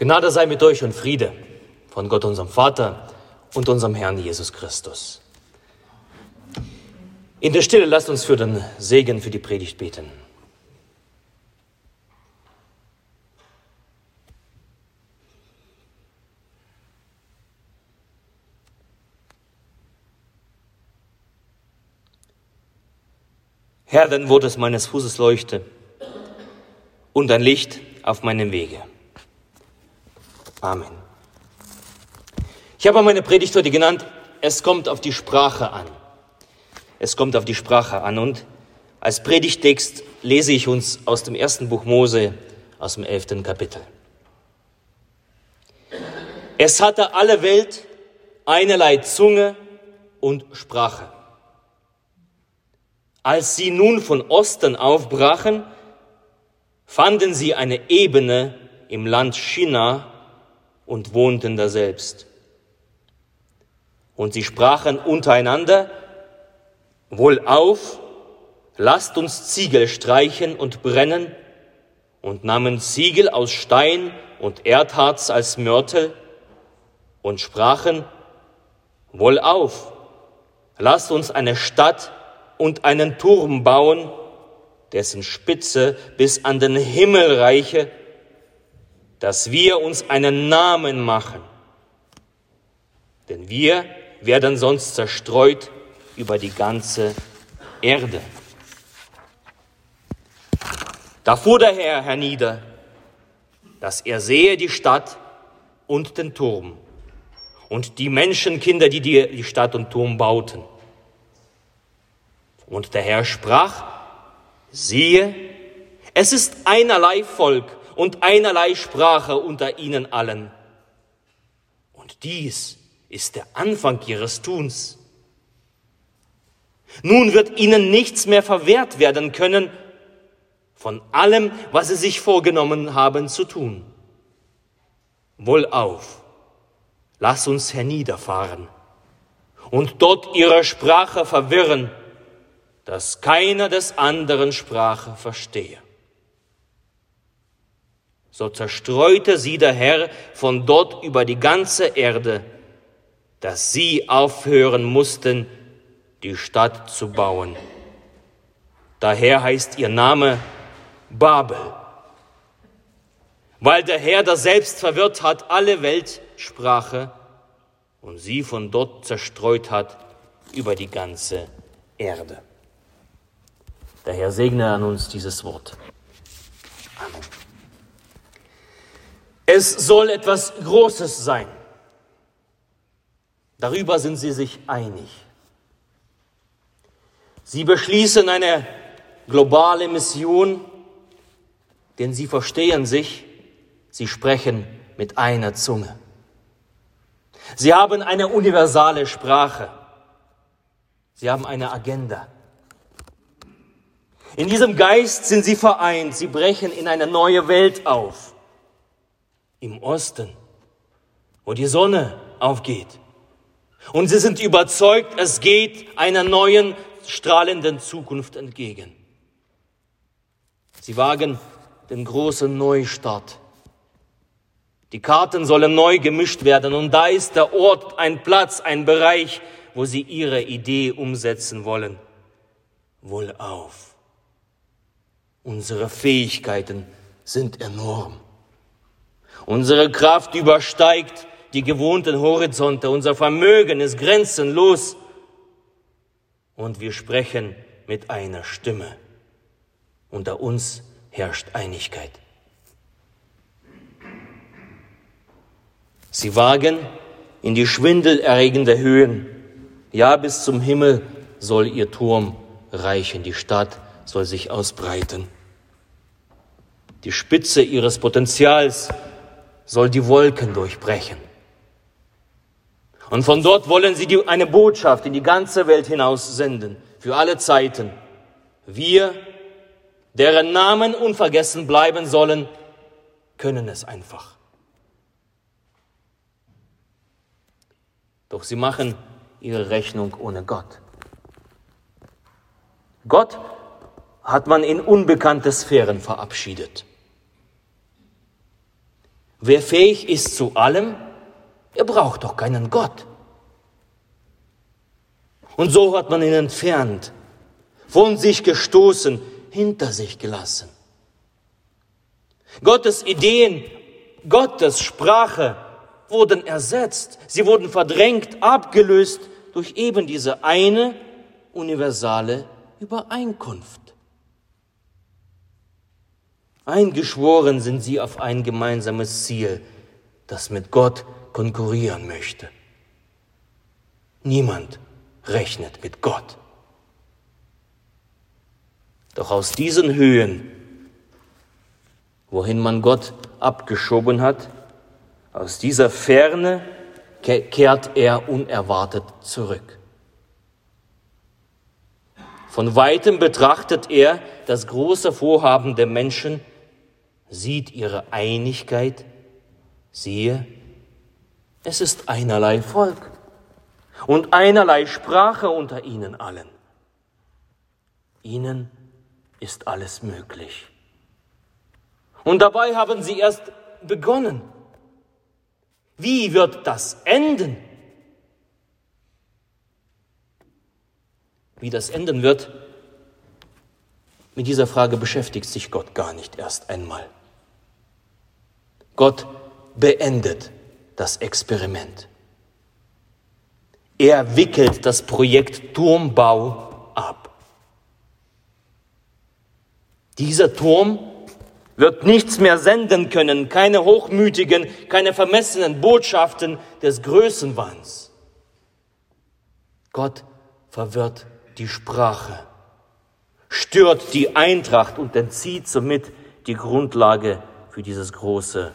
Gnade sei mit euch und Friede von Gott, unserem Vater und unserem Herrn Jesus Christus. In der Stille lasst uns für den Segen für die Predigt beten. Herr, dein Wort des meines Fußes leuchte und ein Licht auf meinem Wege. Amen. Ich habe meine Predigt heute genannt, es kommt auf die Sprache an. Es kommt auf die Sprache an und als Predigtext lese ich uns aus dem ersten Buch Mose, aus dem elften Kapitel. Es hatte alle Welt einerlei Zunge und Sprache. Als sie nun von Osten aufbrachen, fanden sie eine Ebene im Land China und wohnten daselbst. Und sie sprachen untereinander, Wohlauf, lasst uns Ziegel streichen und brennen, und nahmen Ziegel aus Stein und Erdharz als Mörtel und sprachen, Wohlauf, lasst uns eine Stadt und einen Turm bauen, dessen Spitze bis an den Himmel reiche, dass wir uns einen Namen machen. Denn wir werden sonst zerstreut über die ganze Erde. Da fuhr der Herr hernieder, dass er sehe die Stadt und den Turm und die Menschenkinder, die die Stadt und Turm bauten. Und der Herr sprach, siehe, es ist einerlei Volk und einerlei Sprache unter ihnen allen. Und dies ist der Anfang ihres Tuns. Nun wird ihnen nichts mehr verwehrt werden können von allem, was sie sich vorgenommen haben zu tun. Wohlauf, lass uns herniederfahren und dort ihre Sprache verwirren, dass keiner des anderen Sprache verstehe. So zerstreute sie der Herr von dort über die ganze Erde, dass sie aufhören mussten, die Stadt zu bauen. Daher heißt ihr Name Babel, weil der Herr das selbst verwirrt hat alle Weltsprache und sie von dort zerstreut hat über die ganze Erde. Der Herr segne an uns dieses Wort. Es soll etwas Großes sein. Darüber sind sie sich einig. Sie beschließen eine globale Mission, denn sie verstehen sich, sie sprechen mit einer Zunge. Sie haben eine universale Sprache. Sie haben eine Agenda. In diesem Geist sind sie vereint. Sie brechen in eine neue Welt auf im Osten, wo die Sonne aufgeht. Und sie sind überzeugt, es geht einer neuen, strahlenden Zukunft entgegen. Sie wagen den großen Neustart. Die Karten sollen neu gemischt werden und da ist der Ort, ein Platz, ein Bereich, wo sie ihre Idee umsetzen wollen. Wohlauf. Unsere Fähigkeiten sind enorm. Unsere Kraft übersteigt die gewohnten Horizonte. Unser Vermögen ist grenzenlos. Und wir sprechen mit einer Stimme. Unter uns herrscht Einigkeit. Sie wagen in die schwindelerregende Höhen. Ja, bis zum Himmel soll ihr Turm reichen. Die Stadt soll sich ausbreiten. Die Spitze ihres Potenzials soll die Wolken durchbrechen. Und von dort wollen sie die, eine Botschaft in die ganze Welt hinaus senden, für alle Zeiten. Wir, deren Namen unvergessen bleiben sollen, können es einfach. Doch sie machen ihre Rechnung ohne Gott. Gott hat man in unbekannte Sphären verabschiedet. Wer fähig ist zu allem, er braucht doch keinen Gott. Und so hat man ihn entfernt, von sich gestoßen, hinter sich gelassen. Gottes Ideen, Gottes Sprache wurden ersetzt, sie wurden verdrängt, abgelöst durch eben diese eine universale Übereinkunft. Eingeschworen sind sie auf ein gemeinsames Ziel, das mit Gott konkurrieren möchte. Niemand rechnet mit Gott. Doch aus diesen Höhen, wohin man Gott abgeschoben hat, aus dieser Ferne kehrt er unerwartet zurück. Von weitem betrachtet er das große Vorhaben der Menschen, sieht ihre Einigkeit, siehe, es ist einerlei Volk und einerlei Sprache unter ihnen allen. Ihnen ist alles möglich. Und dabei haben sie erst begonnen. Wie wird das enden? Wie das enden wird, mit dieser Frage beschäftigt sich Gott gar nicht erst einmal. Gott beendet das Experiment. Er wickelt das Projekt Turmbau ab. Dieser Turm wird nichts mehr senden können, keine hochmütigen, keine vermessenen Botschaften des Größenwahns. Gott verwirrt die Sprache, stört die Eintracht und entzieht somit die Grundlage für dieses große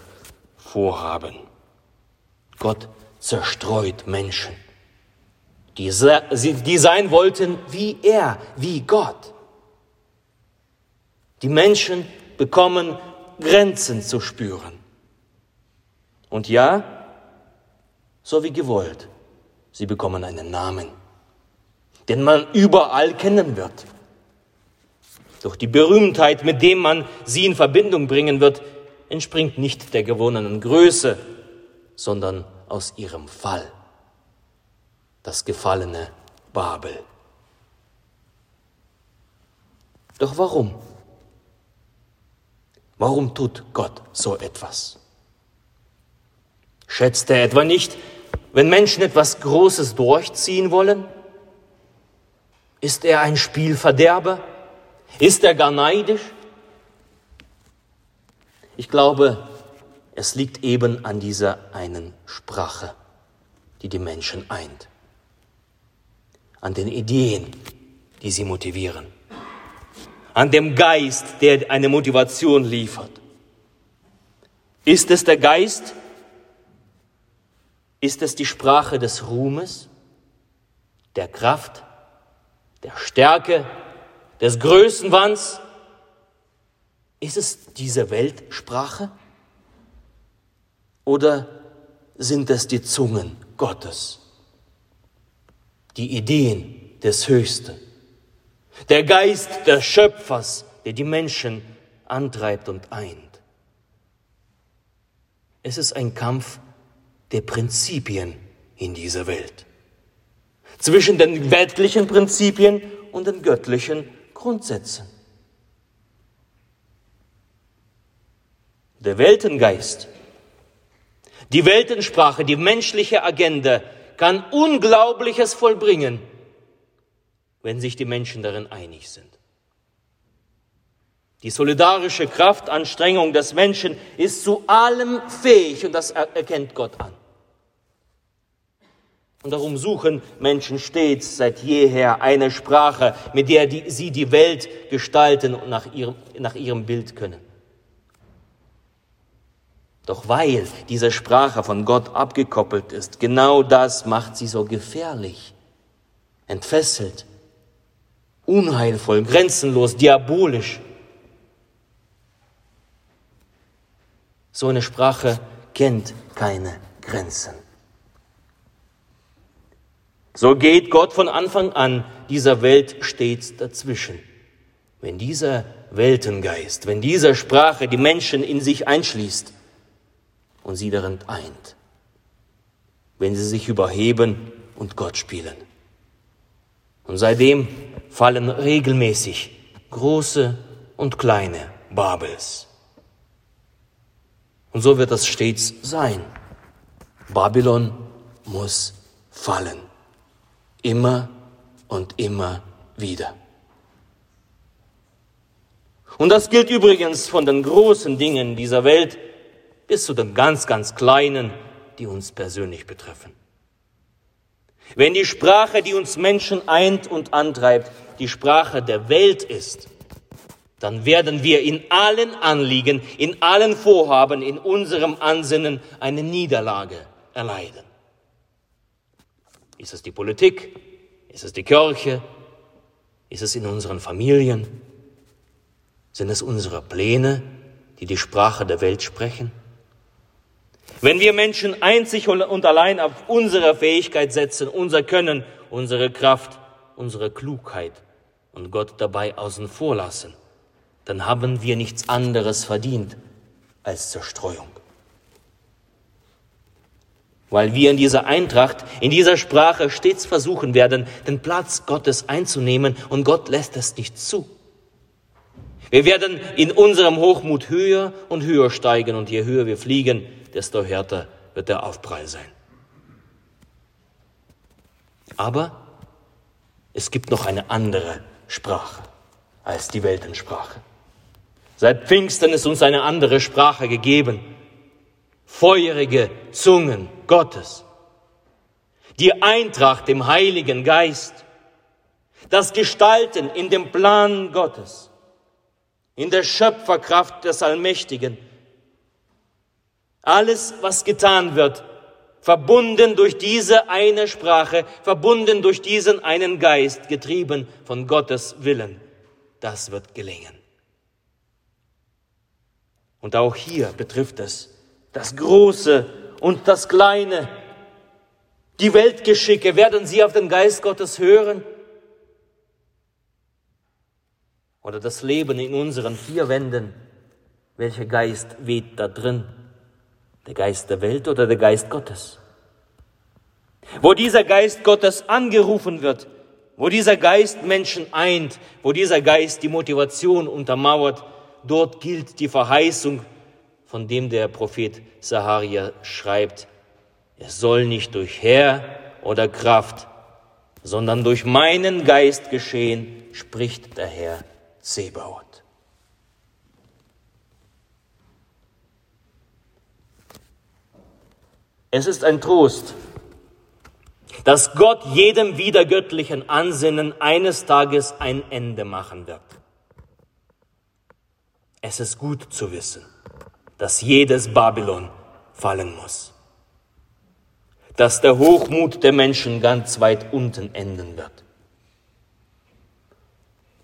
Vorhaben. Gott zerstreut Menschen, die, sein wollten wie er, wie Gott. Die Menschen bekommen Grenzen zu spüren. Und ja, so wie gewollt, sie bekommen einen Namen, den man überall kennen wird. Doch die Berühmtheit, mit dem man sie in Verbindung bringen wird, entspringt nicht der gewonnenen Größe, sondern aus ihrem Fall, das gefallene Babel. Doch warum? Warum tut Gott so etwas? Schätzt er etwa nicht, wenn Menschen etwas Großes durchziehen wollen? Ist er ein Spielverderber? Ist er gar neidisch? Ich glaube, es liegt eben an dieser einen Sprache, die die Menschen eint, an den Ideen, die sie motivieren an dem Geist, der eine Motivation liefert. Ist es der Geist? Ist es die Sprache des Ruhmes, der Kraft, der Stärke, des Größenwands? Ist es diese Weltsprache? Oder sind es die Zungen Gottes, die Ideen des Höchsten? Der Geist des Schöpfers, der die Menschen antreibt und eint. Es ist ein Kampf der Prinzipien in dieser Welt. Zwischen den weltlichen Prinzipien und den göttlichen Grundsätzen. Der Weltengeist, die Weltensprache, die menschliche Agenda kann Unglaubliches vollbringen wenn sich die Menschen darin einig sind. Die solidarische Kraftanstrengung des Menschen ist zu allem fähig und das erkennt Gott an. Und darum suchen Menschen stets seit jeher eine Sprache, mit der die, sie die Welt gestalten und nach ihrem, nach ihrem Bild können. Doch weil diese Sprache von Gott abgekoppelt ist, genau das macht sie so gefährlich, entfesselt unheilvoll, grenzenlos, diabolisch. So eine Sprache kennt keine Grenzen. So geht Gott von Anfang an dieser Welt stets dazwischen. Wenn dieser Weltengeist, wenn diese Sprache die Menschen in sich einschließt, und sie darin eint, wenn sie sich überheben und Gott spielen. Und seitdem fallen regelmäßig große und kleine Babels. Und so wird das stets sein. Babylon muss fallen. Immer und immer wieder. Und das gilt übrigens von den großen Dingen dieser Welt bis zu den ganz, ganz kleinen, die uns persönlich betreffen. Wenn die Sprache, die uns Menschen eint und antreibt, die Sprache der Welt ist, dann werden wir in allen Anliegen, in allen Vorhaben, in unserem Ansinnen eine Niederlage erleiden. Ist es die Politik? Ist es die Kirche? Ist es in unseren Familien? Sind es unsere Pläne, die die Sprache der Welt sprechen? Wenn wir Menschen einzig und allein auf unsere Fähigkeit setzen, unser Können, unsere Kraft, unsere Klugheit und Gott dabei außen vor lassen, dann haben wir nichts anderes verdient als Zerstreuung. Weil wir in dieser Eintracht, in dieser Sprache stets versuchen werden, den Platz Gottes einzunehmen und Gott lässt es nicht zu. Wir werden in unserem Hochmut höher und höher steigen und je höher wir fliegen, desto härter wird der Aufprall sein. Aber es gibt noch eine andere Sprache als die Weltensprache. Seit Pfingsten ist uns eine andere Sprache gegeben. Feurige Zungen Gottes. Die Eintracht im Heiligen Geist. Das Gestalten in dem Plan Gottes. In der Schöpferkraft des Allmächtigen alles, was getan wird, verbunden durch diese eine Sprache, verbunden durch diesen einen Geist, getrieben von Gottes Willen, das wird gelingen. Und auch hier betrifft es das Große und das Kleine. Die Weltgeschicke, werden sie auf den Geist Gottes hören? Oder das Leben in unseren vier Wänden, welcher Geist weht da drin? Der Geist der Welt oder der Geist Gottes? Wo dieser Geist Gottes angerufen wird, wo dieser Geist Menschen eint, wo dieser Geist die Motivation untermauert, dort gilt die Verheißung, von dem der Prophet Saharia schreibt, es soll nicht durch Herr oder Kraft, sondern durch meinen Geist geschehen, spricht der Herr Zebaoth. Es ist ein Trost, dass Gott jedem wiedergöttlichen Ansinnen eines Tages ein Ende machen wird. Es ist gut zu wissen, dass jedes Babylon fallen muss, dass der Hochmut der Menschen ganz weit unten enden wird.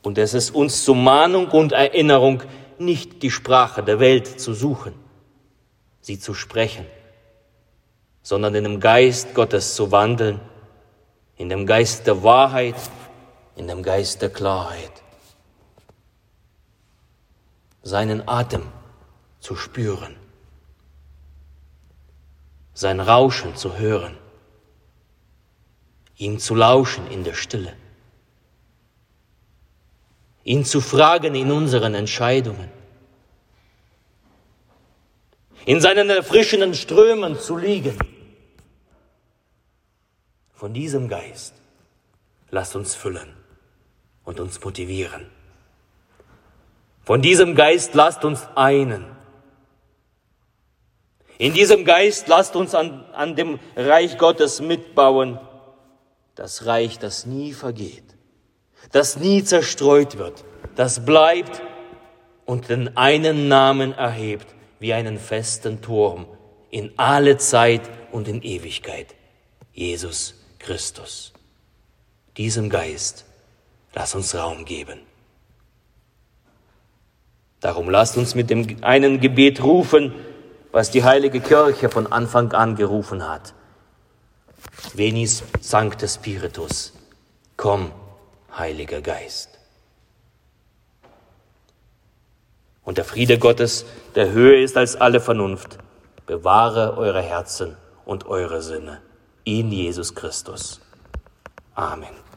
Und es ist uns zur Mahnung und Erinnerung, nicht die Sprache der Welt zu suchen, sie zu sprechen sondern in dem Geist Gottes zu wandeln, in dem Geist der Wahrheit, in dem Geist der Klarheit. Seinen Atem zu spüren, sein Rauschen zu hören, ihm zu lauschen in der Stille, ihn zu fragen in unseren Entscheidungen, in seinen erfrischenden Strömen zu liegen von diesem Geist lasst uns füllen und uns motivieren. Von diesem Geist lasst uns einen. In diesem Geist lasst uns an, an dem Reich Gottes mitbauen. Das Reich, das nie vergeht, das nie zerstreut wird, das bleibt und den einen Namen erhebt wie einen festen Turm in alle Zeit und in Ewigkeit. Jesus Christus. Diesem Geist lass uns Raum geben. Darum lasst uns mit dem einen Gebet rufen, was die heilige Kirche von Anfang an gerufen hat. Venis Sancte Spiritus, komm, Heiliger Geist. Und der Friede Gottes, der höher ist als alle Vernunft, bewahre eure Herzen und eure Sinne in Jesus Christus. Amen.